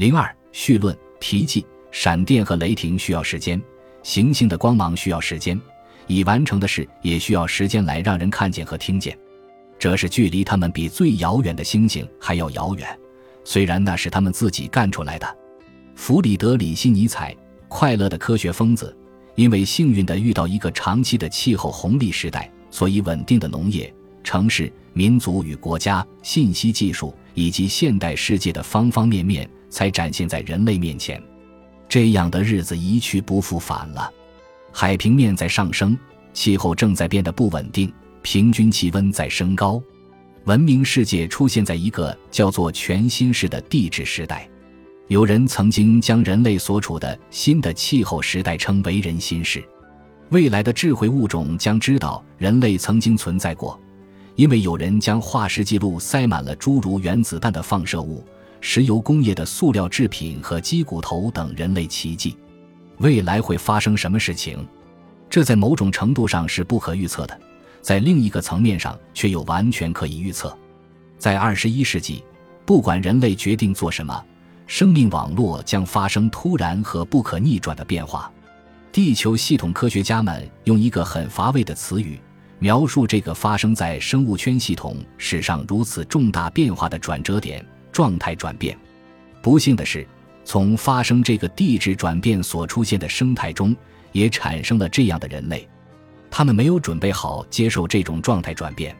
零二绪论题记：闪电和雷霆需要时间，行星的光芒需要时间，已完成的事也需要时间来让人看见和听见。这是距离他们比最遥远的星星还要遥远，虽然那是他们自己干出来的。弗里德里希·尼采，快乐的科学疯子，因为幸运地遇到一个长期的气候红利时代，所以稳定的农业、城市、民族与国家、信息技术以及现代世界的方方面面。才展现在人类面前，这样的日子一去不复返了。海平面在上升，气候正在变得不稳定，平均气温在升高，文明世界出现在一个叫做全新式的地质时代。有人曾经将人类所处的新的气候时代称为“人心世”。未来的智慧物种将知道人类曾经存在过，因为有人将化石记录塞满了诸如原子弹的放射物。石油工业的塑料制品和鸡骨头等人类奇迹，未来会发生什么事情？这在某种程度上是不可预测的，在另一个层面上却又完全可以预测。在二十一世纪，不管人类决定做什么，生命网络将发生突然和不可逆转的变化。地球系统科学家们用一个很乏味的词语描述这个发生在生物圈系统史上如此重大变化的转折点。状态转变，不幸的是，从发生这个地质转变所出现的生态中，也产生了这样的人类。他们没有准备好接受这种状态转变。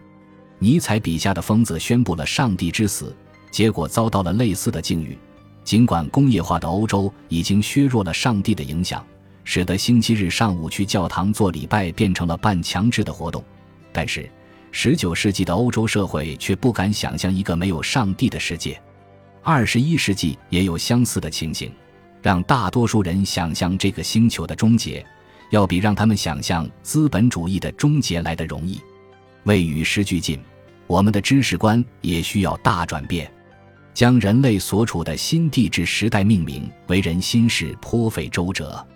尼采笔下的疯子宣布了上帝之死，结果遭到了类似的境遇。尽管工业化的欧洲已经削弱了上帝的影响，使得星期日上午去教堂做礼拜变成了半强制的活动，但是。十九世纪的欧洲社会却不敢想象一个没有上帝的世界。二十一世纪也有相似的情形，让大多数人想象这个星球的终结，要比让他们想象资本主义的终结来的容易。为与时俱进，我们的知识观也需要大转变。将人类所处的新地质时代命名为“人心事”颇费周折。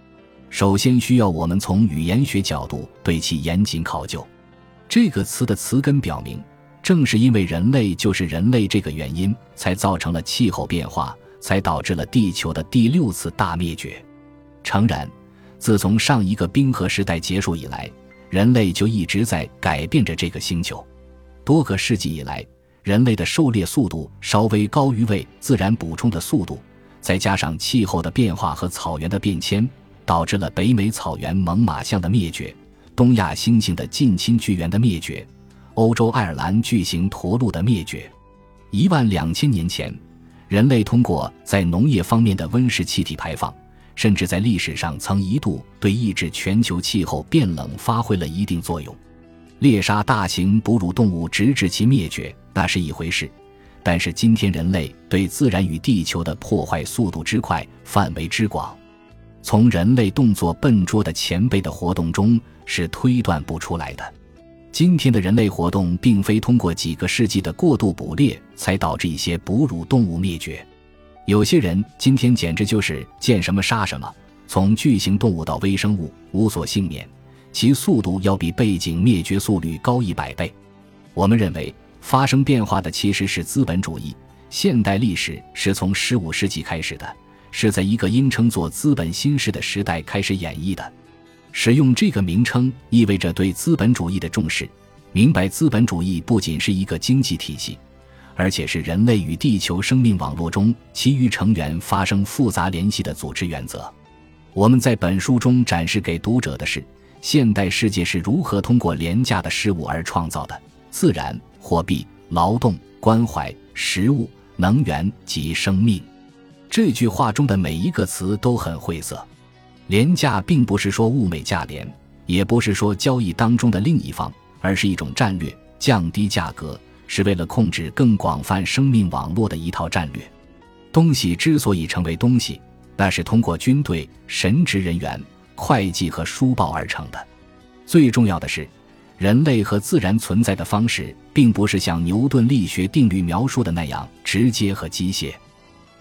首先需要我们从语言学角度对其严谨考究。这个词的词根表明，正是因为人类就是人类这个原因，才造成了气候变化，才导致了地球的第六次大灭绝。诚然，自从上一个冰河时代结束以来，人类就一直在改变着这个星球。多个世纪以来，人类的狩猎速度稍微高于为自然补充的速度，再加上气候的变化和草原的变迁，导致了北美草原猛犸象的灭绝。东亚猩猩的近亲巨猿的灭绝，欧洲爱尔兰巨型驼鹿的灭绝。一万两千年前，人类通过在农业方面的温室气体排放，甚至在历史上曾一度对抑制全球气候变冷发挥了一定作用。猎杀大型哺乳动物直至其灭绝，那是一回事。但是今天人类对自然与地球的破坏速度之快、范围之广。从人类动作笨拙的前辈的活动中是推断不出来的。今天的人类活动并非通过几个世纪的过度捕猎才导致一些哺乳动物灭绝。有些人今天简直就是见什么杀什么，从巨型动物到微生物无所幸免，其速度要比背景灭绝速率高一百倍。我们认为发生变化的其实是资本主义。现代历史是从十五世纪开始的。是在一个因称作资本新式的时代开始演绎的。使用这个名称意味着对资本主义的重视，明白资本主义不仅是一个经济体系，而且是人类与地球生命网络中其余成员发生复杂联系的组织原则。我们在本书中展示给读者的是现代世界是如何通过廉价的事物而创造的：自然、货币、劳动、关怀、食物、能源及生命。这句话中的每一个词都很晦涩。廉价并不是说物美价廉，也不是说交易当中的另一方，而是一种战略，降低价格是为了控制更广泛生命网络的一套战略。东西之所以成为东西，那是通过军队、神职人员、会计和书报而成的。最重要的是，人类和自然存在的方式，并不是像牛顿力学定律描述的那样直接和机械。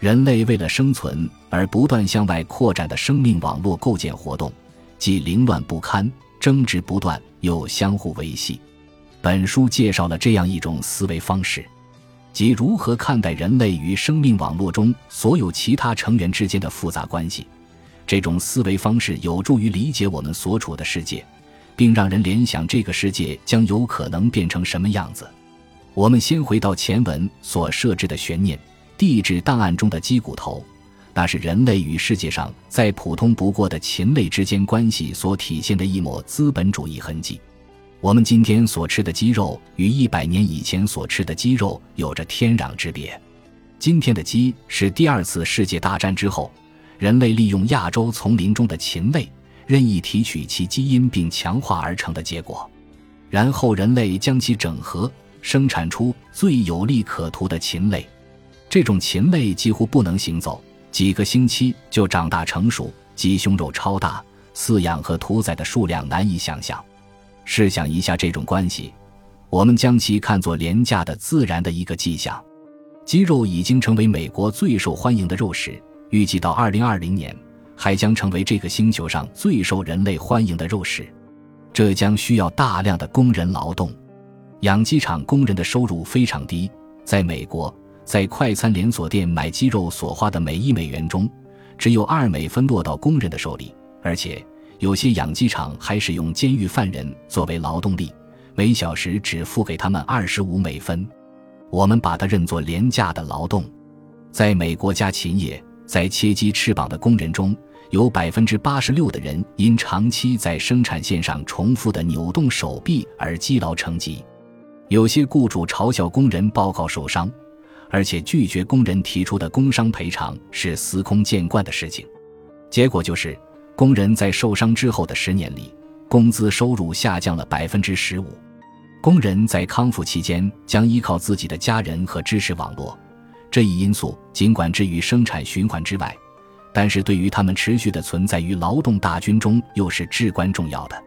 人类为了生存而不断向外扩展的生命网络构建活动，既凌乱不堪、争执不断，又相互维系。本书介绍了这样一种思维方式。即如何看待人类与生命网络中所有其他成员之间的复杂关系。这种思维方式有助于理解我们所处的世界，并让人联想这个世界将有可能变成什么样子。我们先回到前文所设置的悬念——地质档案中的鸡骨头，那是人类与世界上再普通不过的禽类之间关系所体现的一抹资本主义痕迹。我们今天所吃的鸡肉与一百年以前所吃的鸡肉有着天壤之别。今天的鸡是第二次世界大战之后。人类利用亚洲丛林中的禽类，任意提取其基因并强化而成的结果，然后人类将其整合，生产出最有利可图的禽类。这种禽类几乎不能行走，几个星期就长大成熟，鸡胸肉超大，饲养和屠宰的数量难以想象。试想一下这种关系，我们将其看作廉价的自然的一个迹象。鸡肉已经成为美国最受欢迎的肉食。预计到二零二零年，还将成为这个星球上最受人类欢迎的肉食。这将需要大量的工人劳动。养鸡场工人的收入非常低。在美国，在快餐连锁店买鸡肉所花的每一美元中，只有二美分落到工人的手里。而且，有些养鸡场还使用监狱犯人作为劳动力，每小时只付给他们二十五美分。我们把它认作廉价的劳动。在美国家禽业。在切鸡翅膀的工人中，有百分之八十六的人因长期在生产线上重复的扭动手臂而积劳成疾。有些雇主嘲笑工人报告受伤，而且拒绝工人提出的工伤赔偿是司空见惯的事情。结果就是，工人在受伤之后的十年里，工资收入下降了百分之十五。工人在康复期间将依靠自己的家人和知识网络。这一因素尽管置于生产循环之外，但是对于他们持续的存在于劳动大军中又是至关重要的。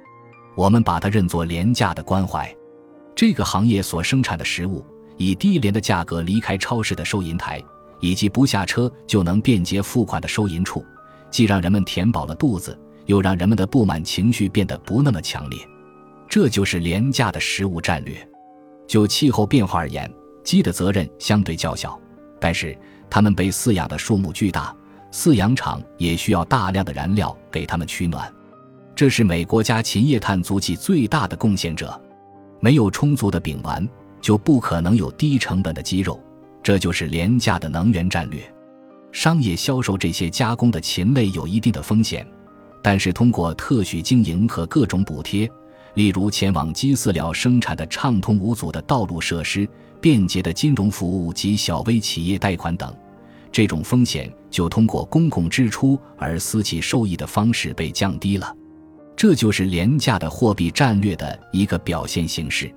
我们把它认作廉价的关怀。这个行业所生产的食物以低廉的价格离开超市的收银台，以及不下车就能便捷付款的收银处，既让人们填饱了肚子，又让人们的不满情绪变得不那么强烈。这就是廉价的食物战略。就气候变化而言，鸡的责任相对较小。但是，它们被饲养的数目巨大，饲养场也需要大量的燃料给它们取暖。这是美国家禽业碳足迹最大的贡献者。没有充足的丙烷，就不可能有低成本的鸡肉。这就是廉价的能源战略。商业销售这些加工的禽类有一定的风险，但是通过特许经营和各种补贴，例如前往鸡饲料生产的畅通无阻的道路设施。便捷的金融服务及小微企业贷款等，这种风险就通过公共支出而私企受益的方式被降低了。这就是廉价的货币战略的一个表现形式。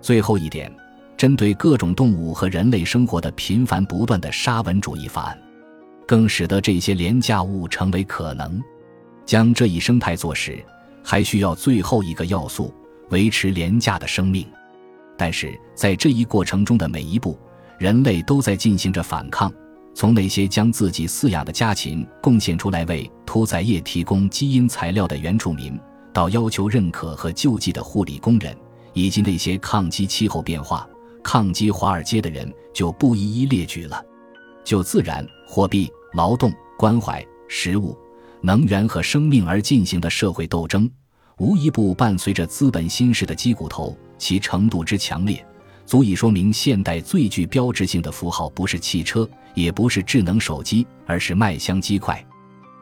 最后一点，针对各种动物和人类生活的频繁不断的沙文主义法案，更使得这些廉价物成为可能。将这一生态做实，还需要最后一个要素：维持廉价的生命。但是在这一过程中的每一步，人类都在进行着反抗。从那些将自己饲养的家禽贡献出来为屠宰业提供基因材料的原住民，到要求认可和救济的护理工人，以及那些抗击气候变化、抗击华尔街的人，就不一一列举了。就自然、货币、劳动、关怀、食物、能源和生命而进行的社会斗争，无一不伴随着资本心式的鸡骨头。其程度之强烈，足以说明现代最具标志性的符号不是汽车，也不是智能手机，而是麦香鸡块。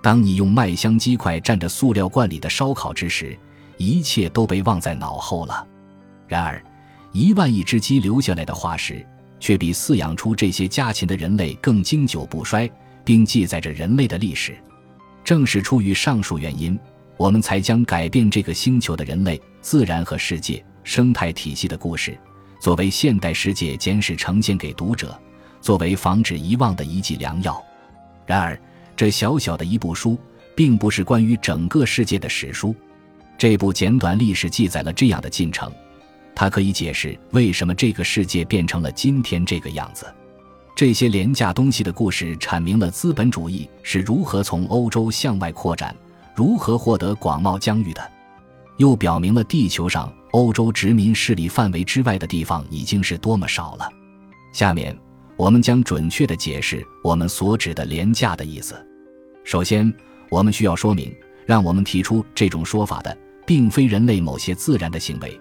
当你用麦香鸡块蘸着塑料罐里的烧烤之时，一切都被忘在脑后了。然而，一万亿只鸡留下来的化石，却比饲养出这些家禽的人类更经久不衰，并记载着人类的历史。正是出于上述原因，我们才将改变这个星球的人类、自然和世界。生态体系的故事，作为现代世界简史呈现给读者，作为防止遗忘的一剂良药。然而，这小小的一部书，并不是关于整个世界的史书。这部简短历史记载了这样的进程，它可以解释为什么这个世界变成了今天这个样子。这些廉价东西的故事阐明了资本主义是如何从欧洲向外扩展如何获得广袤疆域的。又表明了地球上欧洲殖民势力范围之外的地方已经是多么少了。下面我们将准确的解释我们所指的廉价的意思。首先我们需要说明让我们提出这种说法的并非人类某些自然的行为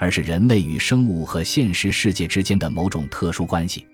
而是人类与生物和现实世界之间的某种特殊关系。